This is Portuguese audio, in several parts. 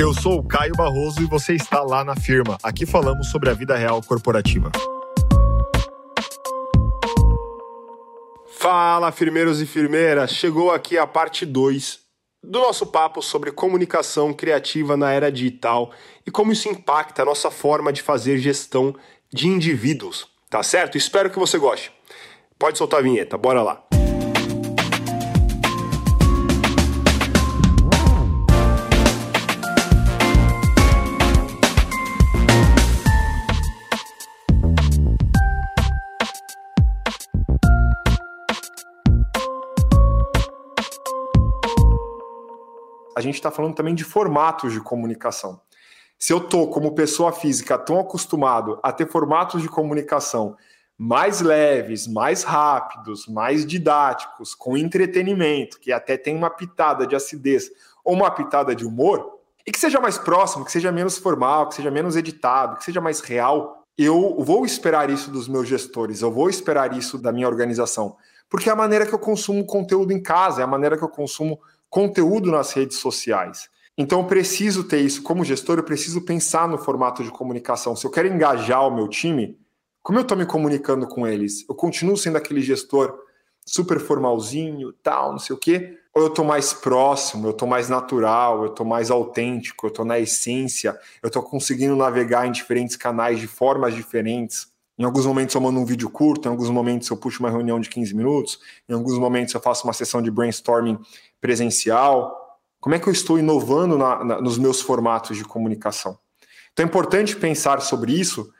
Eu sou o Caio Barroso e você está lá na firma. Aqui falamos sobre a vida real corporativa. Fala, firmeiros e firmeiras! Chegou aqui a parte 2 do nosso papo sobre comunicação criativa na era digital e como isso impacta a nossa forma de fazer gestão de indivíduos. Tá certo? Espero que você goste. Pode soltar a vinheta, bora lá. A gente está falando também de formatos de comunicação. Se eu estou, como pessoa física, tão acostumado a ter formatos de comunicação mais leves, mais rápidos, mais didáticos, com entretenimento, que até tem uma pitada de acidez ou uma pitada de humor, e que seja mais próximo, que seja menos formal, que seja menos editado, que seja mais real, eu vou esperar isso dos meus gestores, eu vou esperar isso da minha organização, porque é a maneira que eu consumo conteúdo em casa, é a maneira que eu consumo conteúdo nas redes sociais. Então, eu preciso ter isso como gestor, eu preciso pensar no formato de comunicação. Se eu quero engajar o meu time, como eu estou me comunicando com eles? Eu continuo sendo aquele gestor super formalzinho, tal, não sei o quê? Ou eu estou mais próximo, eu estou mais natural, eu estou mais autêntico, eu estou na essência, eu estou conseguindo navegar em diferentes canais de formas diferentes. Em alguns momentos eu mando um vídeo curto, em alguns momentos eu puxo uma reunião de 15 minutos, em alguns momentos eu faço uma sessão de brainstorming presencial? Como é que eu estou inovando na, na, nos meus formatos de comunicação? Então é importante pensar sobre isso,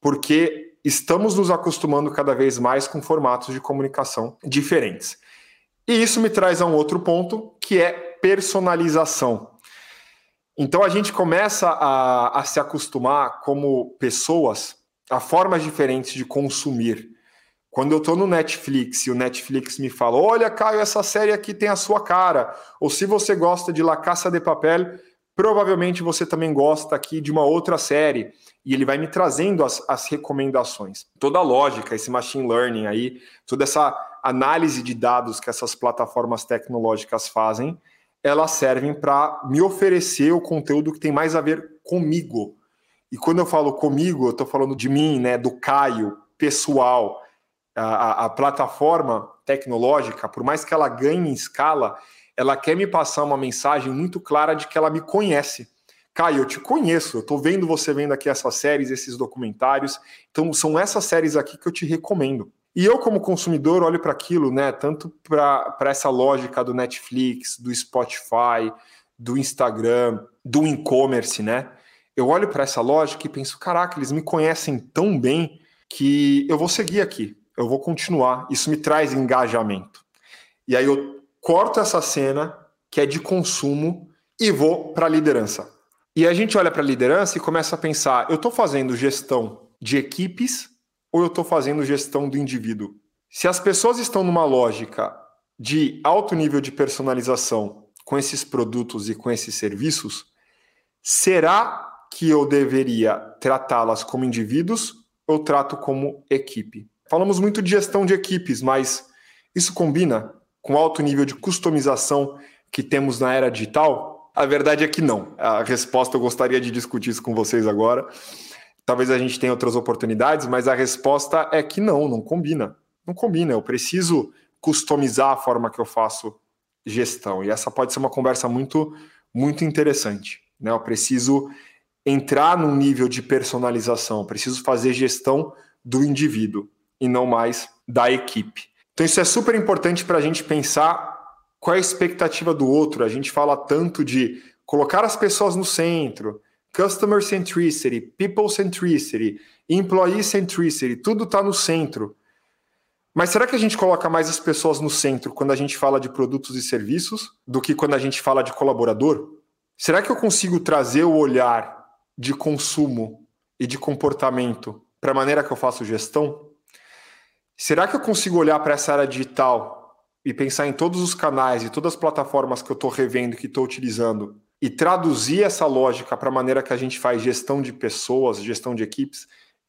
porque estamos nos acostumando cada vez mais com formatos de comunicação diferentes. E isso me traz a um outro ponto, que é personalização. Então a gente começa a, a se acostumar como pessoas a formas diferentes de consumir. Quando eu estou no Netflix e o Netflix me fala: Olha, Caio, essa série aqui tem a sua cara. Ou se você gosta de La Caça de Papel, provavelmente você também gosta aqui de uma outra série. E ele vai me trazendo as, as recomendações. Toda a lógica, esse machine learning aí, toda essa análise de dados que essas plataformas tecnológicas fazem, elas servem para me oferecer o conteúdo que tem mais a ver comigo. E quando eu falo comigo, eu estou falando de mim, né, do Caio, pessoal a, a, plataforma tecnológica, por mais que ela ganhe em escala, ela quer me passar uma mensagem muito clara de que ela me conhece. Caio, eu te conheço, eu estou vendo você vendo aqui essas séries, esses documentários, então são essas séries aqui que eu te recomendo. E eu, como consumidor, olho para aquilo, né? Tanto para essa lógica do Netflix, do Spotify, do Instagram, do e-commerce, né? Eu olho para essa lógica e penso: caraca, eles me conhecem tão bem que eu vou seguir aqui eu vou continuar. Isso me traz engajamento. E aí eu corto essa cena que é de consumo e vou para a liderança. E a gente olha para a liderança e começa a pensar: eu estou fazendo gestão de equipes ou eu estou fazendo gestão do indivíduo? Se as pessoas estão numa lógica de alto nível de personalização com esses produtos e com esses serviços, será que eu deveria tratá-las como indivíduos ou trato como equipe? Falamos muito de gestão de equipes, mas isso combina com o alto nível de customização que temos na era digital? A verdade é que não. A resposta eu gostaria de discutir isso com vocês agora. Talvez a gente tenha outras oportunidades, mas a resposta é que não, não combina. Não combina. Eu preciso customizar a forma que eu faço gestão. E essa pode ser uma conversa muito, muito interessante. Né? Eu preciso entrar num nível de personalização, preciso fazer gestão do indivíduo e não mais da equipe. Então, isso é super importante para a gente pensar qual é a expectativa do outro. A gente fala tanto de colocar as pessoas no centro, customer centricity, people centricity, employee centricity, tudo está no centro. Mas será que a gente coloca mais as pessoas no centro quando a gente fala de produtos e serviços do que quando a gente fala de colaborador? Será que eu consigo trazer o olhar de consumo e de comportamento para a maneira que eu faço gestão? Será que eu consigo olhar para essa área digital e pensar em todos os canais e todas as plataformas que eu estou revendo, que estou utilizando, e traduzir essa lógica para a maneira que a gente faz gestão de pessoas, gestão de equipes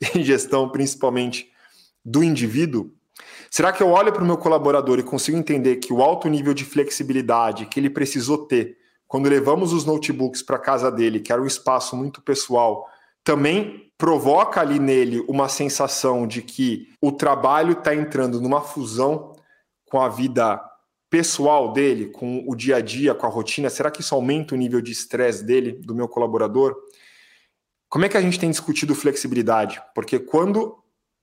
e gestão principalmente do indivíduo? Será que eu olho para o meu colaborador e consigo entender que o alto nível de flexibilidade que ele precisou ter quando levamos os notebooks para casa dele, que era um espaço muito pessoal, também provoca ali nele uma sensação de que o trabalho está entrando numa fusão com a vida pessoal dele, com o dia a dia, com a rotina? Será que isso aumenta o nível de estresse dele, do meu colaborador? Como é que a gente tem discutido flexibilidade? Porque quando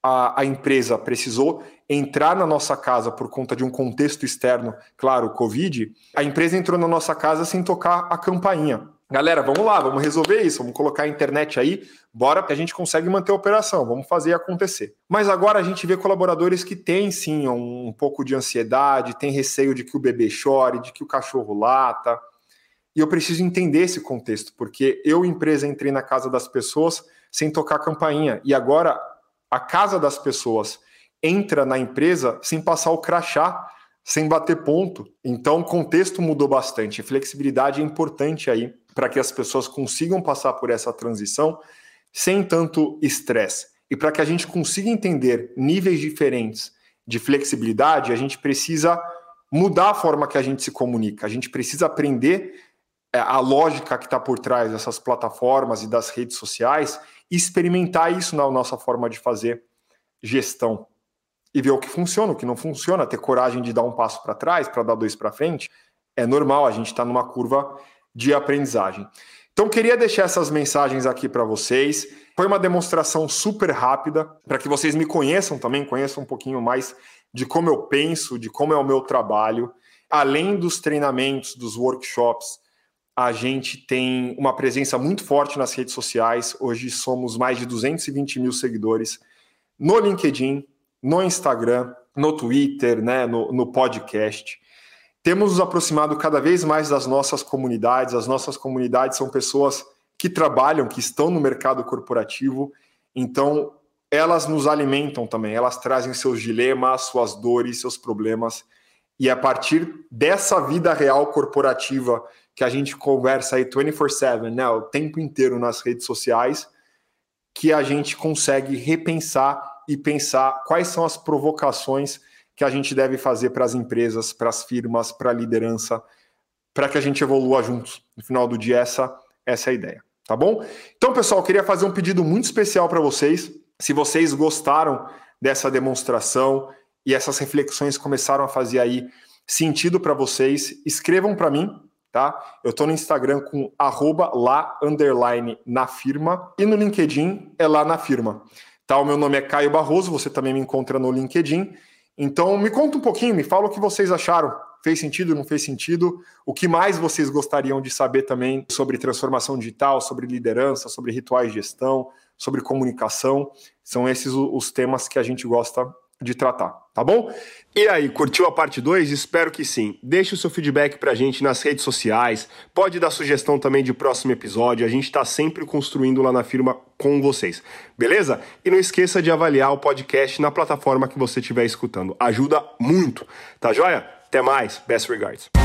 a, a, empresa precisou entrar na nossa casa por conta de um contexto externo, claro, Covid, a empresa entrou na nossa casa sem tocar a campainha. Galera, vamos lá, vamos resolver isso, vamos colocar a internet aí, bora que a gente consegue manter a operação, vamos fazer acontecer. Mas agora a gente vê colaboradores que têm sim um, um pouco de ansiedade, tem receio de que o bebê chore, de que o cachorro lata. E eu preciso entender esse contexto, porque eu, empresa, entrei na casa das pessoas sem tocar a campainha, e agora a casa das pessoas entra na empresa sem passar o crachá, sem bater ponto. Então, o contexto mudou bastante. Flexibilidade é importante aí para que as pessoas consigam passar por essa transição sem tanto estresse. E para que a gente consiga entender níveis diferentes de flexibilidade, a gente precisa mudar a forma que a gente se comunica. A gente precisa aprender a lógica que está por trás dessas plataformas e das redes sociais experimentar isso na nossa forma de fazer gestão e ver o que funciona, o que não funciona, ter coragem de dar um passo para trás, para dar dois para frente. É normal, a gente está numa curva de aprendizagem. Então, queria deixar essas mensagens aqui para vocês. Foi uma demonstração super rápida para que vocês me conheçam também, conheçam um pouquinho mais de como eu penso, de como é o meu trabalho. Além dos treinamentos, dos workshops, a gente tem uma presença muito forte nas redes sociais. Hoje somos mais de 220 mil seguidores no LinkedIn, no Instagram, no Twitter, né, no, no podcast. Temos nos aproximado cada vez mais das nossas comunidades. As nossas comunidades são pessoas que trabalham, que estão no mercado corporativo, então elas nos alimentam também, elas trazem seus dilemas, suas dores, seus problemas. E a partir dessa vida real corporativa que a gente conversa aí 24/7, né, o tempo inteiro nas redes sociais, que a gente consegue repensar e pensar quais são as provocações que a gente deve fazer para as empresas, para as firmas, para a liderança, para que a gente evolua juntos. No final do dia, essa, essa é a ideia. Tá bom? Então, pessoal, queria fazer um pedido muito especial para vocês. Se vocês gostaram dessa demonstração e essas reflexões começaram a fazer aí sentido para vocês, escrevam para mim, tá? Eu estou no Instagram com arroba lá, underline, na firma, e no LinkedIn é lá na firma. Tá? O meu nome é Caio Barroso, você também me encontra no LinkedIn. Então, me conta um pouquinho, me fala o que vocês acharam. Fez sentido, não fez sentido? O que mais vocês gostariam de saber também sobre transformação digital, sobre liderança, sobre rituais de gestão, sobre comunicação? São esses os temas que a gente gosta de tratar, tá bom? E aí, curtiu a parte 2? Espero que sim. Deixe o seu feedback pra gente nas redes sociais, pode dar sugestão também de próximo episódio, a gente tá sempre construindo lá na firma com vocês, beleza? E não esqueça de avaliar o podcast na plataforma que você estiver escutando, ajuda muito, tá joia? Até mais, best regards.